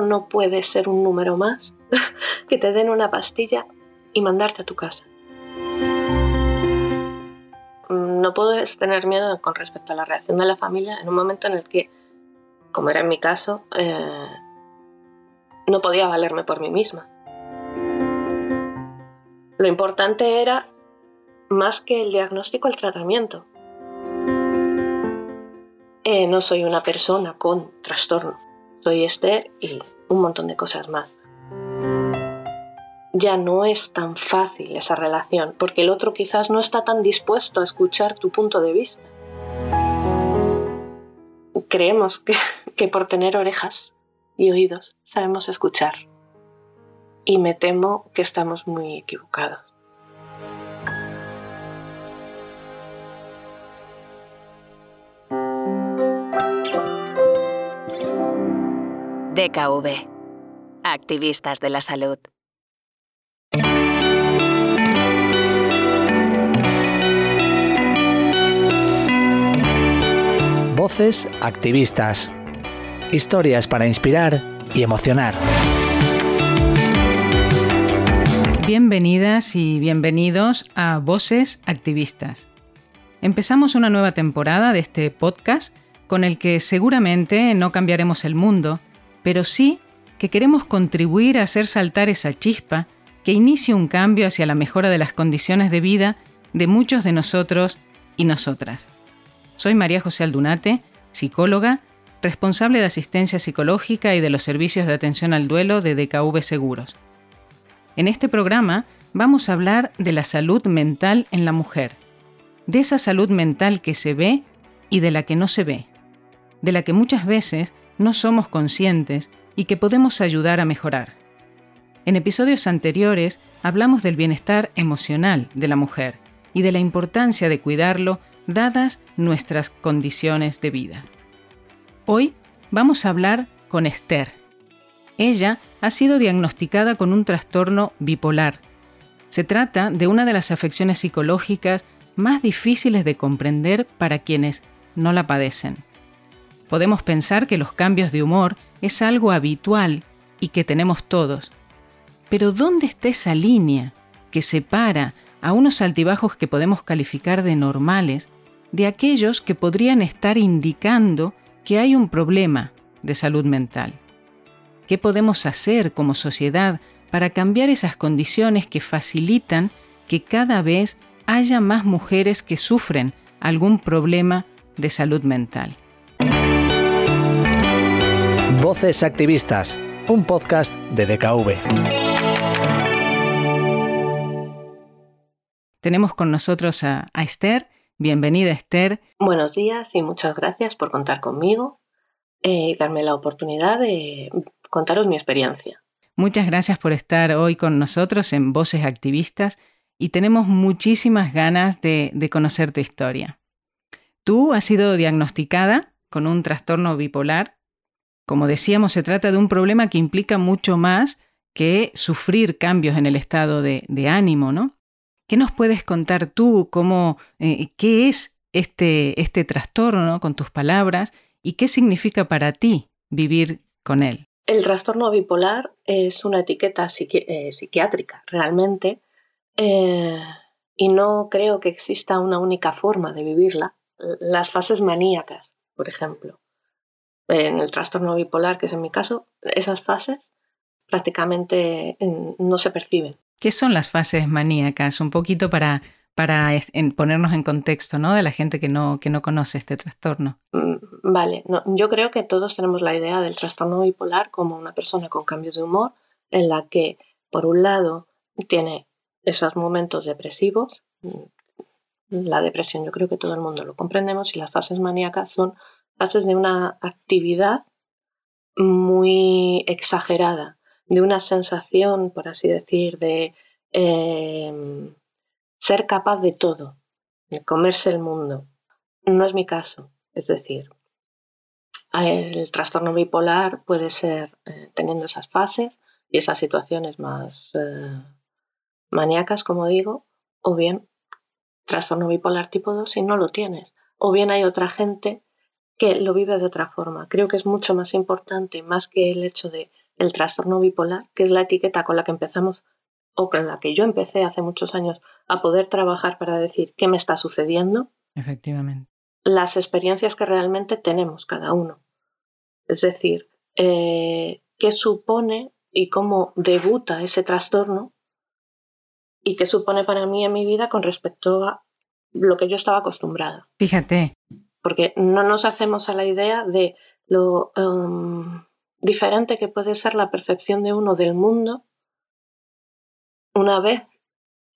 no puede ser un número más que te den una pastilla y mandarte a tu casa. No puedes tener miedo con respecto a la reacción de la familia en un momento en el que, como era en mi caso, eh, no podía valerme por mí misma. Lo importante era, más que el diagnóstico, el tratamiento. Eh, no soy una persona con trastorno, soy Esther y un montón de cosas más. Ya no es tan fácil esa relación, porque el otro quizás no está tan dispuesto a escuchar tu punto de vista. Creemos que, que por tener orejas y oídos sabemos escuchar. Y me temo que estamos muy equivocados. DKV. Activistas de la salud. Voces activistas. Historias para inspirar y emocionar. Bienvenidas y bienvenidos a Voces Activistas. Empezamos una nueva temporada de este podcast con el que seguramente no cambiaremos el mundo, pero sí que queremos contribuir a hacer saltar esa chispa que inicie un cambio hacia la mejora de las condiciones de vida de muchos de nosotros y nosotras. Soy María José Aldunate, psicóloga, responsable de asistencia psicológica y de los servicios de atención al duelo de DKV Seguros. En este programa vamos a hablar de la salud mental en la mujer, de esa salud mental que se ve y de la que no se ve, de la que muchas veces no somos conscientes y que podemos ayudar a mejorar. En episodios anteriores hablamos del bienestar emocional de la mujer y de la importancia de cuidarlo dadas nuestras condiciones de vida. Hoy vamos a hablar con Esther. Ella ha sido diagnosticada con un trastorno bipolar. Se trata de una de las afecciones psicológicas más difíciles de comprender para quienes no la padecen. Podemos pensar que los cambios de humor es algo habitual y que tenemos todos. Pero ¿dónde está esa línea que separa a unos altibajos que podemos calificar de normales de aquellos que podrían estar indicando que hay un problema de salud mental? ¿Qué podemos hacer como sociedad para cambiar esas condiciones que facilitan que cada vez haya más mujeres que sufren algún problema de salud mental? Voces Activistas, un podcast de DKV. Tenemos con nosotros a, Esther. Bienvenida Esther. Buenos días y muchas gracias por contar conmigo eh, y darme la oportunidad de contaros mi experiencia. Muchas gracias por estar hoy con nosotros en Voces Activistas y tenemos muchísimas ganas de conocer tu historia. Tú has sido diagnosticada con un trastorno bipolar como decíamos, se trata de un problema que implica mucho más que sufrir cambios en el estado de, ánimo, ¿no? ¿Qué nos puedes contar tú? Cómo, eh, ¿Qué es este, este trastorno con tus palabras y qué significa para ti vivir con él? El trastorno bipolar es una etiqueta eh, psiquiátrica realmente eh, y no creo que exista una única forma de vivirla. Las fases maníacas, por ejemplo, en el trastorno bipolar, que es en mi caso, esas fases prácticamente no se perciben. ¿Qué son las fases maníacas? Un poquito para, para ponernos en contexto ¿no? de la gente que no, que no conoce este trastorno. Mm, vale, yo creo que todos tenemos la idea del trastorno bipolar como una persona con cambios de humor en la que, por un lado, tiene esos momentos depresivos. Mm, la depresión yo creo que todo el mundo lo comprendemos y las fases maníacas son fases de una actividad muy exagerada, de una sensación, por así decir, de em, ser capaz de todo, de comerse el mundo. No es mi caso, es decir, el trastorno bipolar puede ser eh, teniendo esas fases y esas situaciones más eh, maníacas, como digo, o bien trastorno bipolar tipo 2 si no lo tienes. O bien hay otra gente que lo vive de otra forma. Creo que es mucho más importante, más que el hecho de el trastorno bipolar, que es la etiqueta con la que empezamos o con la que yo empecé hace muchos años a poder trabajar para decir qué me está sucediendo. Efectivamente. Las experiencias que realmente tenemos cada uno. Es decir, eh, qué supone y cómo debuta ese trastorno y qué supone para mí en mi vida con respecto a lo que yo estaba acostumbrada. Fíjate. Porque no nos hacemos a la idea de lo em, diferente que puede ser la percepción de uno del mundo una vez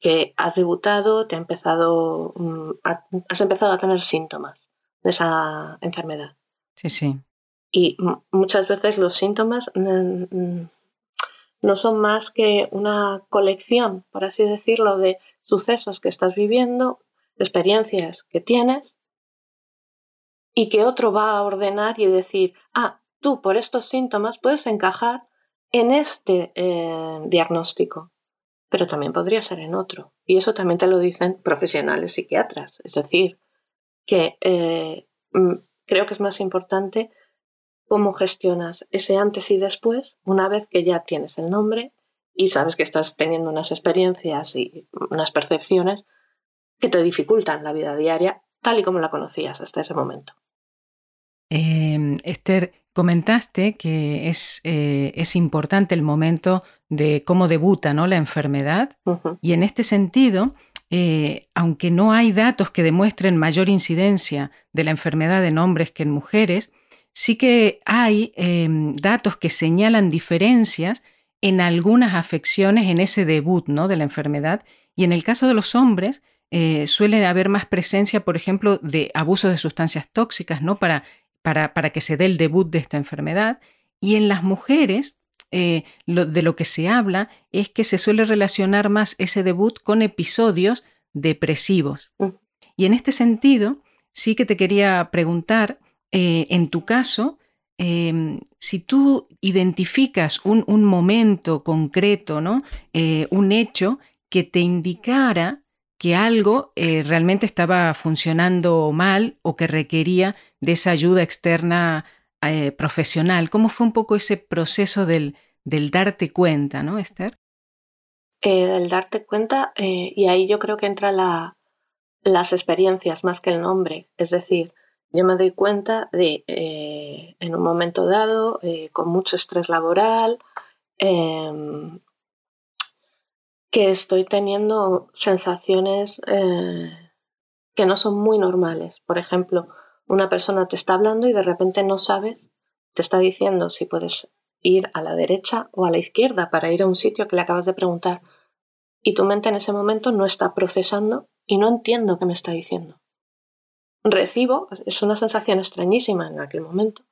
que has debutado, te ha empezado, mm, has empezado a tener síntomas de esa enfermedad. Sí, sí. Y muchas veces los síntomas no son más que una colección, por así decirlo, de sucesos que estás viviendo, experiencias que tienes, y que otro va a ordenar y decir, ah, tú por estos síntomas puedes encajar en este eh, diagnóstico, pero también podría ser en otro. Y eso también te lo dicen profesionales psiquiatras. Es decir, que eh, creo que es más importante cómo gestionas ese antes y después una vez que ya tienes el nombre y sabes que estás teniendo unas experiencias y unas percepciones que te dificultan la vida diaria tal y como la conocías hasta ese momento. Em, Esther, comentaste que es, eh, es, importante el momento de cómo debuta ¿no? la enfermedad y en este sentido, eh, aunque no hay datos que demuestren mayor incidencia de la enfermedad en hombres que en mujeres, sí que hay em, datos que señalan diferencias en algunas afecciones en ese debut ¿no? de la enfermedad. Y en el caso de los hombres, eh, suele haber más presencia, por ejemplo, de abuso de sustancias tóxicas ¿no? para, para, para, que se dé el debut de esta enfermedad. Y en las mujeres, eh, de lo que se habla es que se suele relacionar más ese debut con episodios depresivos. Mm. Y en este sentido, sí que te quería preguntar eh, en tu caso, em, si tú identificas un, momento concreto, ¿no? Eh, un hecho que te indicara que algo eh, realmente estaba funcionando mal o que requería de esa ayuda externa profesional. ¿Cómo fue un poco ese proceso del, del darte cuenta, ¿no, Esther? el darte cuenta, y ahí yo creo que entra la, las experiencias más que el nombre. Es decir, yo me doy cuenta de, eh, en un momento dado, eh, con mucho estrés laboral, em, que estoy teniendo sensaciones eh, que no son muy normales. Por ejemplo, una persona te está hablando y de repente no sabes, te está diciendo si puedes ir a la derecha o a la izquierda para ir a un sitio que le acabas de preguntar. Y tu mente en ese momento no está procesando y no entiendo qué me está diciendo recibo, es una sensación extrañísima en aquel momento.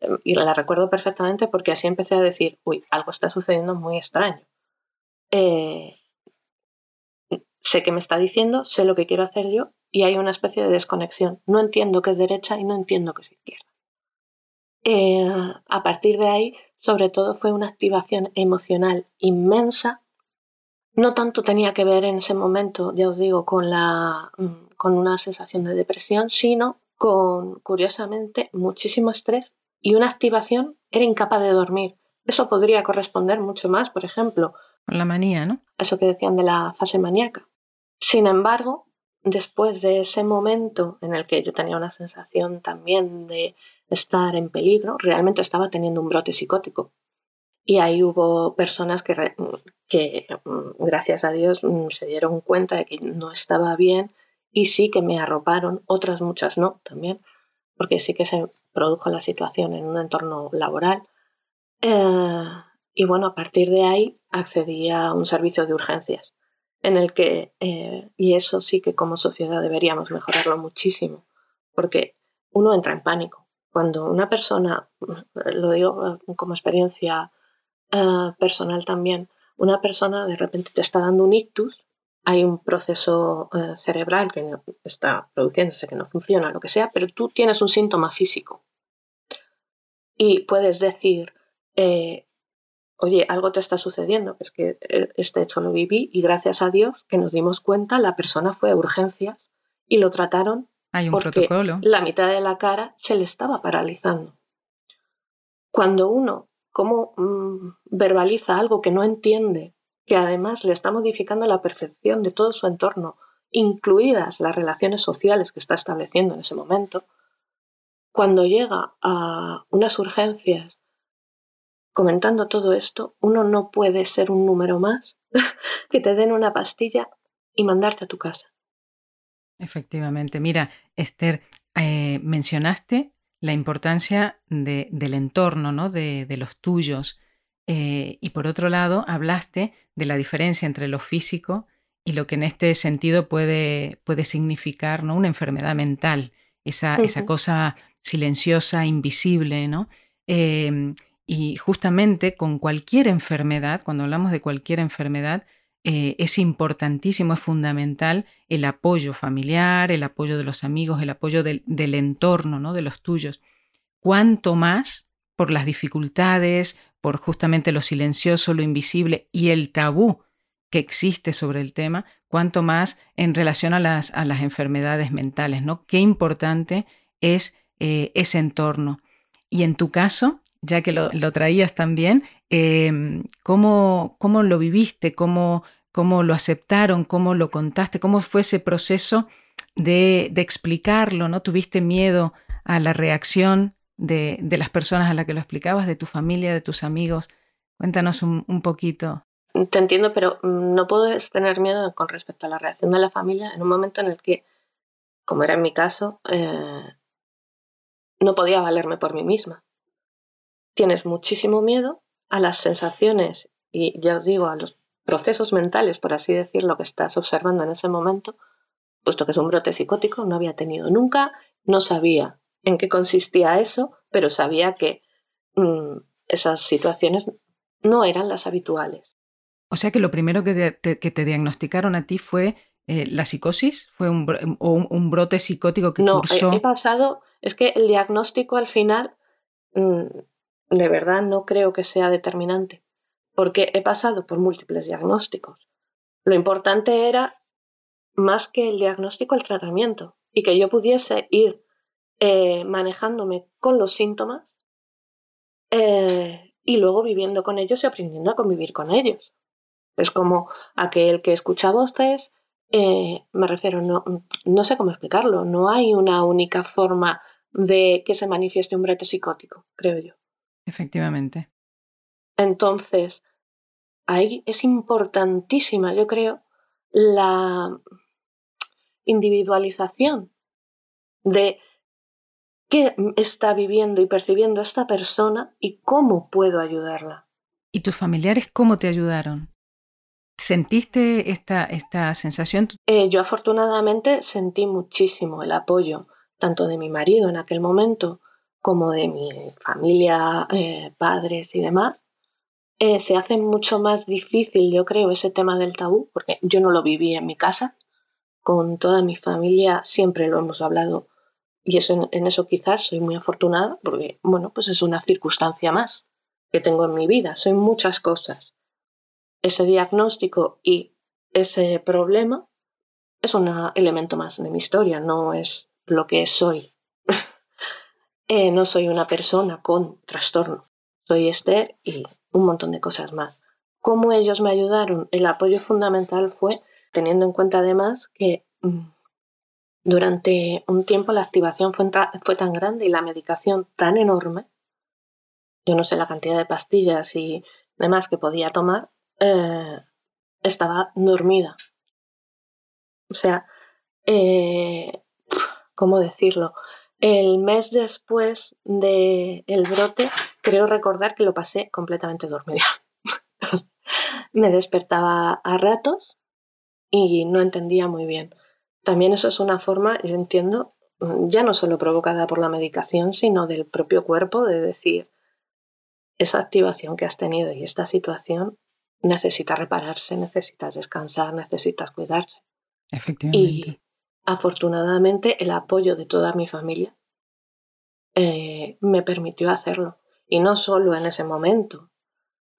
Em, y la recuerdo perfectamente porque así empecé a decir, uy, algo está sucediendo muy extraño. Eh, sé qué me está diciendo, sé lo que quiero hacer yo y hay una especie de desconexión. No entiendo qué es derecha y no entiendo qué es izquierda. Eh, a partir de ahí, sobre todo, fue una activación emocional inmensa. No tanto tenía que ver en ese momento, ya os digo, con la mm, con una sensación de depresión, sino con, curiosamente, muchísimo estrés y una activación, era incapaz de dormir. Eso podría corresponder mucho más, por ejemplo. La manía, ¿no? Eso que decían de la fase maníaca. Sin embargo, después de ese momento en el que yo tenía una sensación también de estar en peligro, realmente estaba teniendo un brote psicótico. Y ahí hubo personas que, que mm, gracias a Dios, mm, se dieron cuenta de que no estaba bien y sí que me arroparon, otras muchas no también, porque sí que se produjo la situación en un entorno laboral. Eh, y bueno, a partir de ahí accedí a un servicio de urgencias, en el que, eh, y eso sí que como sociedad deberíamos mejorarlo muchísimo, porque uno entra en pánico. Cuando una persona, lo digo eh, como experiencia personal también, una persona de repente te está dando un ictus, hay un proceso eh, cerebral que está produciéndose, que no funciona, lo que sea, pero tú tienes un síntoma físico. Y puedes decir, eh, oye, algo te está sucediendo, es que eh, este hecho lo viví y gracias a Dios que nos dimos cuenta, la persona fue a urgencias y lo trataron hay un porque protocolo. la mitad de la cara se le estaba paralizando. Cuando uno cómo mm, verbaliza algo que no entiende, que además le está modificando la percepción de todo su entorno, incluidas las relaciones sociales que está estableciendo en ese momento, cuando llega a unas urgencias comentando todo esto, uno no puede ser un número más que te den una pastilla y mandarte a tu casa. Efectivamente. Mira, Esther, eh, mencionaste la importancia del entorno, ¿no? de, los tuyos. Eh, y por otro lado, hablaste de la diferencia entre lo físico y lo que en este sentido puede, puede significar ¿no? una enfermedad mental, esa, esa cosa silenciosa, invisible, ¿no? Em, y justamente con cualquier enfermedad, cuando hablamos de cualquier enfermedad, eh, es importantísimo, es fundamental el apoyo familiar, el apoyo de los amigos, el apoyo del, entorno, ¿no? de los tuyos. Cuanto más por las dificultades, por justamente lo silencioso, lo invisible y el tabú que existe sobre el tema, cuanto más en relación a las, a las enfermedades mentales, ¿no? Qué importante es eh, ese entorno. Y en tu caso, ya que lo, traías también, em, ¿cómo, ¿cómo, lo viviste? ¿Cómo, ¿Cómo lo aceptaron? ¿Cómo lo contaste? ¿Cómo fue ese proceso de, de explicarlo? ¿No tuviste miedo a la reacción de, de, las personas a las que lo explicabas, de tu familia, de tus amigos? Cuéntanos un, un poquito. Te entiendo, pero no puedes tener miedo con respecto a la reacción de la familia en un momento en el que, como era en mi caso, eh, no podía valerme por mí misma tienes muchísimo miedo a las sensaciones y ya os digo, a los procesos mentales, por así decirlo, que estás observando en ese momento, puesto que es un brote psicótico, no había tenido nunca, no sabía en qué consistía eso, pero sabía que mm, esas situaciones no eran las habituales. O sea que lo primero que te, diagnosticaron a ti fue eh, la psicosis, fue un, un, brote psicótico que no, cursó. No, he, pasado, es que el diagnóstico al final mm, de verdad no creo que sea determinante, porque he pasado por múltiples diagnósticos. Lo importante era, más que el diagnóstico, el tratamiento, y que yo pudiese ir eh, manejándome con los síntomas eh, y luego viviendo con ellos y aprendiendo a convivir con ellos. Es como aquel que escucha voces, eh, me refiero, no, no sé cómo explicarlo, no hay una única forma de que se manifieste un brote psicótico, creo yo. Efectivamente. Entonces, ahí es importantísima, yo creo, la individualización de qué está viviendo y percibiendo esta persona y cómo puedo ayudarla. ¿Y tus familiares cómo te ayudaron? ¿Sentiste esta, esta sensación? Eh, yo afortunadamente sentí muchísimo el apoyo, tanto de mi marido en aquel momento como de mi familia, eh, padres y demás, eh, se hace mucho más difícil, yo creo, ese tema del tabú, porque yo no lo viví en mi casa, con toda mi familia siempre lo hemos hablado y eso, en eso quizás soy muy afortunada, porque, bueno, pues es una circunstancia más que tengo en mi vida, soy muchas cosas. Ese diagnóstico y ese problema es un elemento más de mi historia, no es lo que soy. Eh, no soy una persona con trastorno. Soy Esther y un montón de cosas más. ¿Cómo ellos me ayudaron? El apoyo fundamental fue teniendo en cuenta además que mm, durante un tiempo la activación fue, tan grande y la medicación tan enorme, yo no sé la cantidad de pastillas y demás que podía tomar, eh, estaba dormida. O sea, eh, ¿cómo decirlo? El mes después del el brote, creo recordar que lo pasé completamente dormida. Me despertaba a ratos y no entendía muy bien. También eso es una forma, yo entiendo, ya no solo provocada por la medicación, sino del propio cuerpo de decir, esa activación que has tenido y esta situación necesita repararse, necesitas descansar, necesitas cuidarse. Efectivamente afortunadamente el apoyo de toda mi familia eh, me permitió hacerlo. Y no solo en ese momento,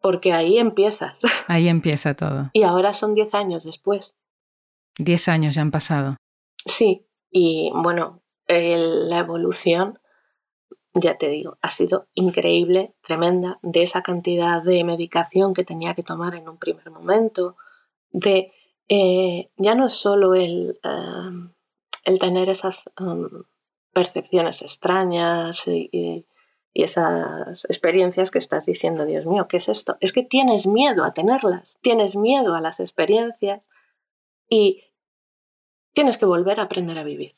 porque ahí empiezas. Ahí empieza todo. y ahora son 10 años después. 10 años ya han pasado. Sí, y bueno, la evolución ya te digo, ha sido increíble, tremenda, de esa cantidad de medicación que tenía que tomar en un primer momento, de eh, ya no es solo el, em, el tener esas em, percepciones extrañas y, esas experiencias que estás diciendo, Dios mío, ¿qué es esto? Es que tienes miedo a tenerlas, tienes miedo a las experiencias y tienes que volver a aprender a vivir.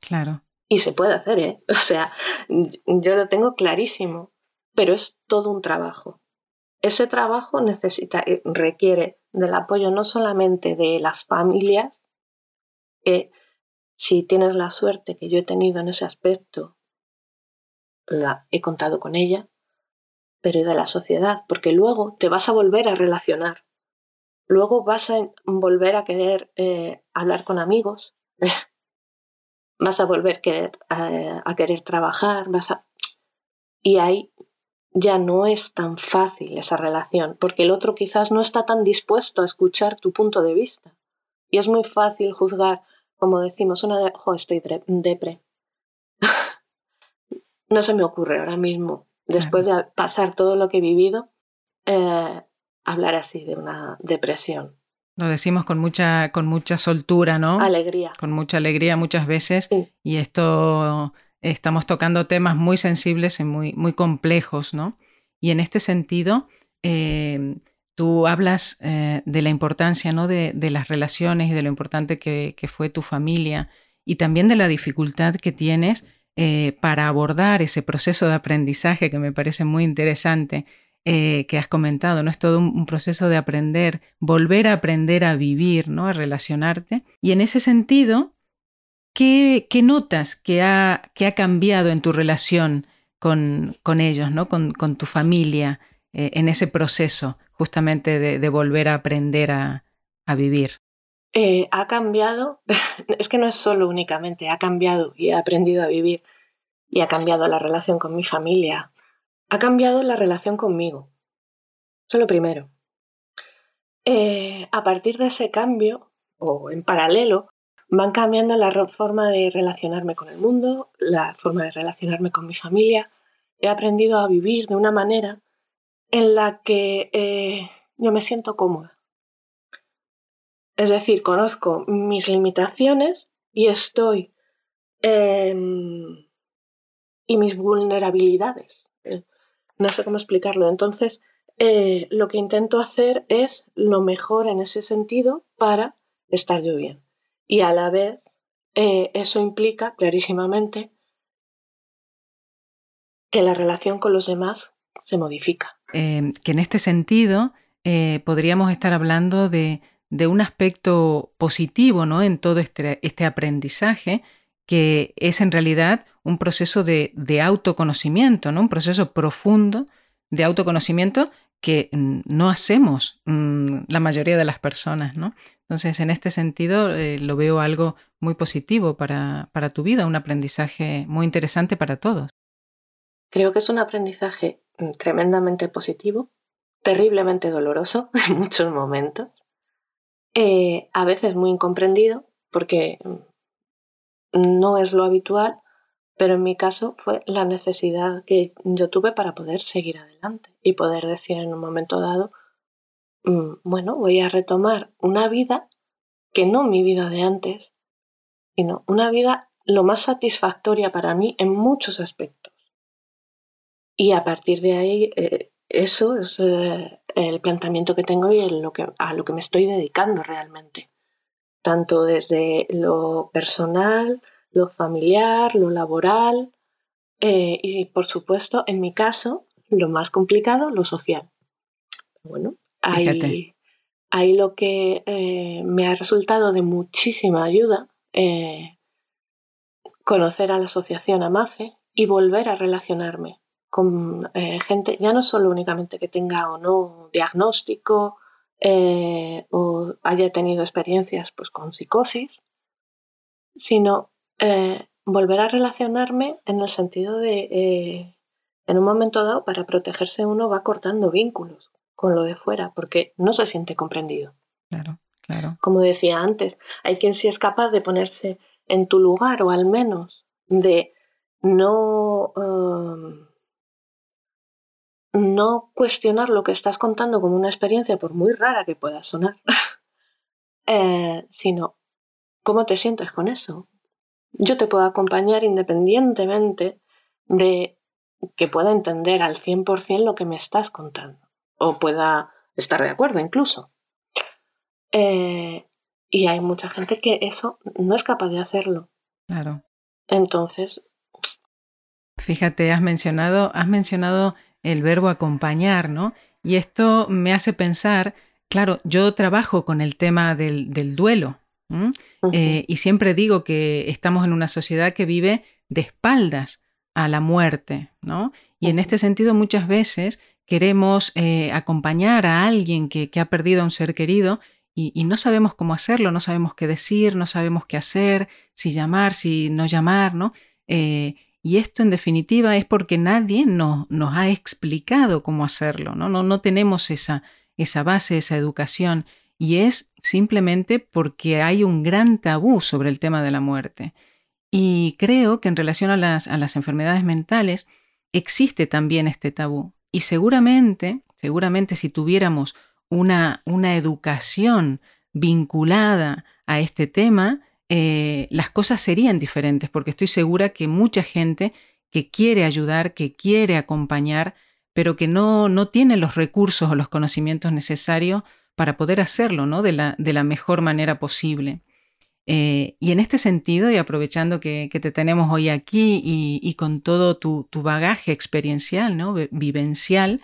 Claro. Y se puede hacer, ¿eh? O sea, yo lo tengo clarísimo, pero es todo un trabajo. Ese trabajo necesita, eh, requiere del apoyo no solamente de las familias, que si tienes la suerte que yo he tenido en ese aspecto, la he contado con ella, pero de la sociedad, porque luego te vas a volver a relacionar, luego vas a volver a querer eh, hablar con amigos, vas a volver a, a querer trabajar, vas a... y ahí ya no es tan fácil esa relación, porque el otro quizás no está tan dispuesto a escuchar tu punto de vista. Y es muy fácil juzgar, como decimos, una de, jo, estoy depre. no se me ocurre ahora mismo, después de pasar todo lo que he vivido, eh, hablar así de una depresión. Lo decimos con mucha, con mucha soltura, ¿no? Alegría. Con mucha alegría muchas veces. Y esto estamos tocando temas muy sensibles y muy, muy complejos, ¿no? Y en este sentido, eh, tú hablas eh, de la importancia ¿no? de, las relaciones y de lo importante que, fue tu familia y también de la dificultad que tienes eh, para abordar ese proceso de aprendizaje que me parece muy interesante. que has comentado, ¿no? Es todo un, proceso de aprender, volver a aprender a vivir, ¿no? A relacionarte. Y en ese sentido, ¿Qué, notas que ha, que ha, cambiado en tu relación con, con ellos, ¿no? con, con tu familia, eh, en ese proceso justamente de, volver a aprender a, a vivir? Eh, ha cambiado, es que no es solo únicamente, ha cambiado y he aprendido a vivir y ha cambiado la relación con mi familia, ha cambiado la relación conmigo. Eso es lo primero. Eh, a partir de ese cambio, o en paralelo, van cambiando la forma de relacionarme con el mundo, la forma de relacionarme con mi familia. He aprendido a vivir de una manera en la que eh, yo me siento cómoda. Es decir, conozco mis limitaciones y estoy... Em, y mis vulnerabilidades. Eh, no sé cómo explicarlo. Entonces, eh, lo que intento hacer es lo mejor en ese sentido para estar yo bien y a la vez eh, eso implica clarísimamente que la relación con los demás se modifica. Em, que en este sentido eh, podríamos estar hablando de, un aspecto positivo ¿no? en todo este, este, aprendizaje, que es en realidad un proceso de, de autoconocimiento, ¿no? un proceso profundo de autoconocimiento que mm, no hacemos mm, la mayoría de las personas, ¿no? Entonces, en este sentido, eh, lo veo algo muy positivo para, para tu vida, un aprendizaje muy interesante para todos. Creo que es un aprendizaje mm, tremendamente positivo, terriblemente doloroso en muchos momentos, eh, a veces muy incomprendido, porque no es lo habitual, pero en mi caso fue la necesidad que yo tuve para poder seguir adelante y poder decir en un momento dado, Mm, bueno, voy a retomar una vida que no mi vida de antes, sino una vida lo más satisfactoria para mí en muchos aspectos. Y a partir de ahí, eh, eso es eh, el planteamiento que tengo y a lo que me estoy dedicando realmente. Tanto desde lo personal, lo familiar, lo laboral eh, y, por supuesto, en mi caso, lo más complicado, lo social. Bueno, Ahí, ahí lo que eh, me ha resultado de muchísima ayuda, eh, conocer a la asociación AMAFE y volver a relacionarme con gente, ya no solo únicamente que tenga o no diagnóstico o haya tenido experiencias pues, con psicosis, sino volver a relacionarme en el sentido de, en un momento dado, para protegerse uno va cortando vínculos con lo de fuera, porque no se siente comprendido. Claro, claro. Como decía antes, hay quien sí es capaz de ponerse en tu lugar o al menos de no, um, no cuestionar lo que estás contando como una experiencia, por muy rara que pueda sonar, eh, sino cómo te sientes con eso. Yo te puedo acompañar independientemente de que pueda entender al 100% lo que me estás contando, o pueda estar de acuerdo incluso. Eh, y hay mucha gente que eso no es capaz de hacerlo. Claro. Entonces. Fíjate, has mencionado, has mencionado el verbo acompañar, ¿no? Y esto me hace pensar, claro, yo trabajo con el tema del, duelo. Eh, y siempre digo que estamos en una sociedad que vive de espaldas a la muerte, ¿no? Y en este sentido muchas veces queremos eh, acompañar a alguien que, ha perdido a un ser querido y, no sabemos cómo hacerlo, no sabemos qué decir, no sabemos qué hacer, si llamar, si no llamar, ¿no? Eh, y esto en definitiva es porque nadie nos, nos ha explicado cómo hacerlo, ¿no? No, no tenemos esa, esa base, esa educación y es simplemente porque hay un gran tabú sobre el tema de la muerte. Y creo que en relación a las, a las enfermedades mentales existe también este tabú. Y seguramente, seguramente si tuviéramos una, una educación vinculada a este tema, eh, las cosas serían diferentes, porque estoy segura que mucha gente que quiere ayudar, que quiere acompañar, pero que no, no tiene los recursos o los conocimientos necesarios para poder hacerlo ¿no? de, la, de la mejor manera posible. Eh, y en este sentido, y aprovechando que, te tenemos hoy aquí y, con todo tu, bagaje experiencial, ¿no? vivencial,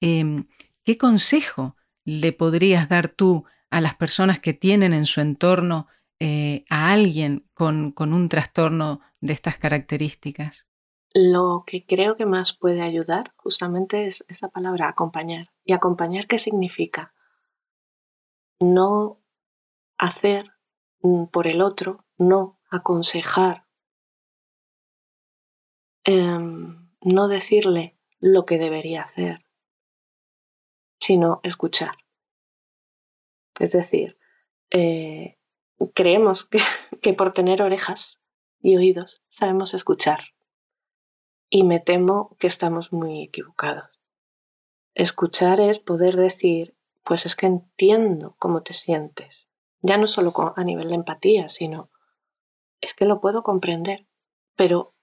em, ¿qué consejo le podrías dar tú a las personas que tienen en su entorno eh, a alguien con, con un trastorno de estas características? Lo que creo que más puede ayudar justamente es esa palabra acompañar. ¿Y acompañar qué significa? No hacer Mm, por el otro, no aconsejar, em, no decirle lo que debería hacer, sino escuchar. Es decir, eh, creemos que, que por tener orejas y oídos sabemos escuchar. Y me temo que estamos muy equivocados. Escuchar es poder decir, pues es que entiendo cómo te sientes. Ya no solo a nivel de empatía, sino es que lo puedo comprender, pero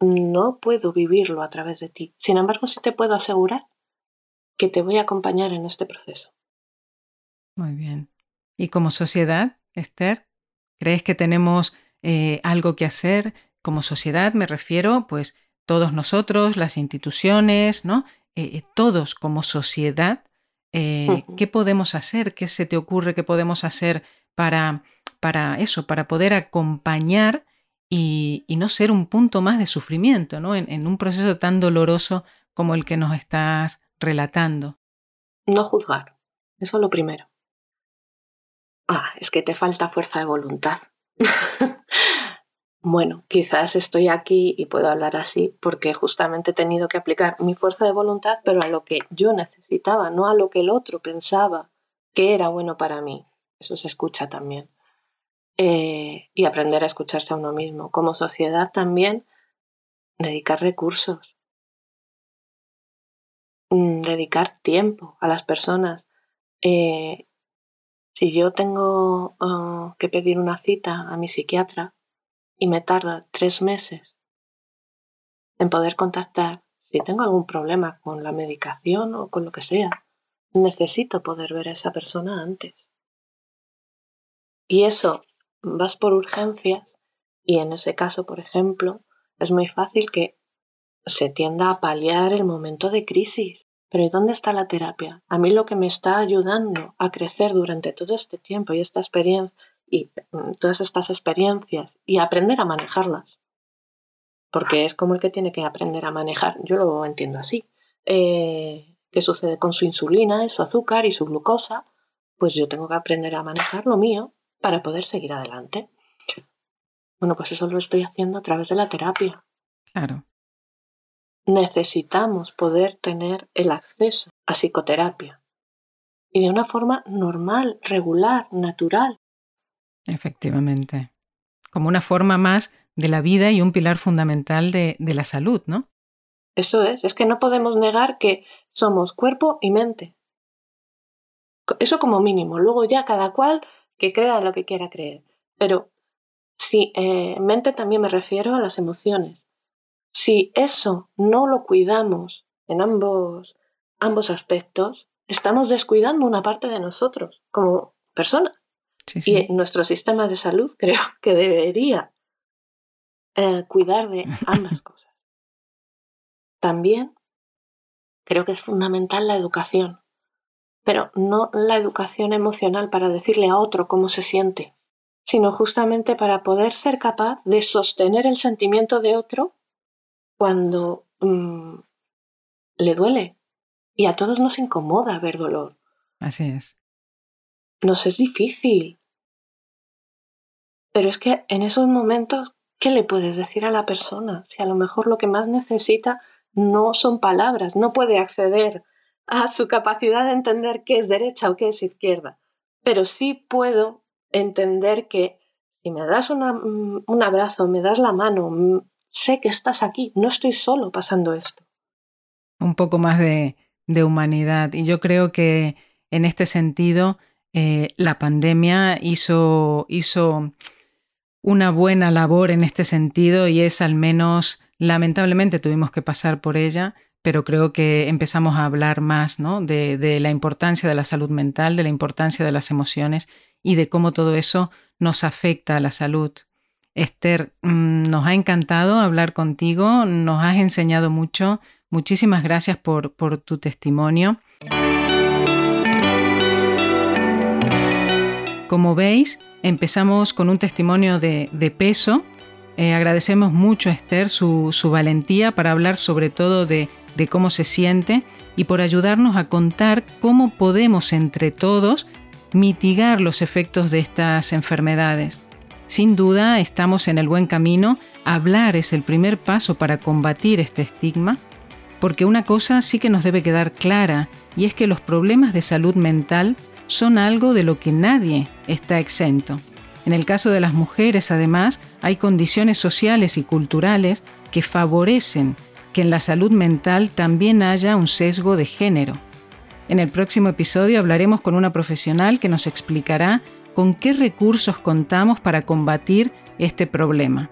no puedo vivirlo a través de ti. Sin embargo, sí te puedo asegurar que te voy a acompañar en este proceso. Muy bien. ¿Y como sociedad, Esther, crees que tenemos eh, algo que hacer? Como sociedad me refiero, pues todos nosotros, las instituciones, ¿no? Eh, eh, todos como sociedad eh, ¿Qué podemos hacer? ¿Qué se te ocurre que podemos hacer para, para eso, para poder acompañar y, no ser un punto más de sufrimiento ¿no? En, un proceso tan doloroso como el que nos estás relatando? No juzgar, eso es lo primero. Ah, es que te falta fuerza de voluntad. bueno, quizás estoy aquí y puedo hablar así porque justamente he tenido que aplicar mi fuerza de voluntad, pero a lo que yo necesitaba, no a lo que el otro pensaba que era bueno para mí. Eso se escucha también. Eh, y aprender a escucharse a uno mismo. Como sociedad también, dedicar recursos, mm, dedicar tiempo a las personas. Eh, si yo tengo ah, que pedir una cita a mi psiquiatra, y me tarda tres meses en poder contactar si tengo algún problema con la medicación o con lo que sea. Necesito poder ver a esa persona antes. Y eso, vas por urgencias y en ese caso, por ejemplo, es muy fácil que se tienda a paliar el momento de crisis. Pero ¿y dónde está la terapia? A mí lo que me está ayudando a crecer durante todo este tiempo y esta experiencia y mm, todas estas experiencias y aprender a manejarlas. Porque es como el que tiene que aprender a manejar, yo lo entiendo así. Eh, ¿Qué sucede con su insulina, su azúcar y su glucosa? Pues yo tengo que aprender a manejar lo mío para poder seguir adelante. Bueno, pues eso lo estoy haciendo a través de la terapia. Claro. Necesitamos poder tener el acceso a psicoterapia. Y de una forma normal, regular, natural. Efectivamente. Como una forma más de la vida y un pilar fundamental de, la salud, ¿no? Eso es, es que no podemos negar que somos cuerpo y mente. Eso como mínimo. Luego ya cada cual que crea lo que quiera creer. Pero si eh, mente también me refiero a las emociones. Si eso no lo cuidamos en ambos, ambos aspectos, estamos descuidando una parte de nosotros como Y nuestro sistema de salud creo que debería eh, cuidar de ambas cosas. También creo que es fundamental la educación, pero no la educación emocional para decirle a otro cómo se siente, sino justamente para poder ser capaz de sostener el sentimiento de otro cuando mm, le duele. Y a todos nos incomoda ver dolor. Así es. Nos es difícil. Pero es que en esos momentos, ¿qué le puedes decir a la persona? Si a lo mejor lo que más necesita no son palabras, no puede acceder a su capacidad de entender qué es derecha o qué es izquierda. Pero sí puedo entender que si me das mm, un abrazo, me das la mano, mm, sé que estás aquí, no estoy solo pasando esto. Un poco más de, humanidad. Y yo creo que en este sentido eh, la pandemia hizo, hizo una buena labor en este sentido y es al menos, lamentablemente tuvimos que pasar por ella, pero creo que empezamos a hablar más ¿no? de, la importancia de la salud mental, de la importancia de las emociones y de cómo todo eso nos afecta a la salud. Esther, mm, nos ha encantado hablar contigo, nos has enseñado mucho. Muchísimas gracias por tu testimonio. Como veis, Empezamos con un testimonio de, peso. Eh, agradecemos mucho a Esther su, valentía para hablar sobre todo de, de cómo se siente y por ayudarnos a contar cómo podemos entre todos mitigar los efectos de estas enfermedades. Sin duda estamos en el buen camino, hablar es el primer paso para combatir este estigma, porque una cosa sí que nos debe quedar clara, y es que los problemas de salud mental son algo de lo que nadie está exento. En el caso de las mujeres, además, hay condiciones sociales y culturales que favorecen que en la salud mental también haya un sesgo de género. En el próximo episodio hablaremos con una profesional que nos explicará con qué recursos contamos para combatir este problema.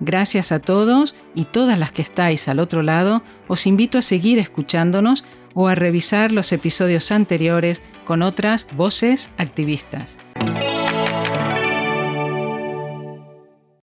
Gracias a todos y todas las que estáis al otro lado, os invito a seguir escuchándonos o a revisar los episodios anteriores con otras voces activistas.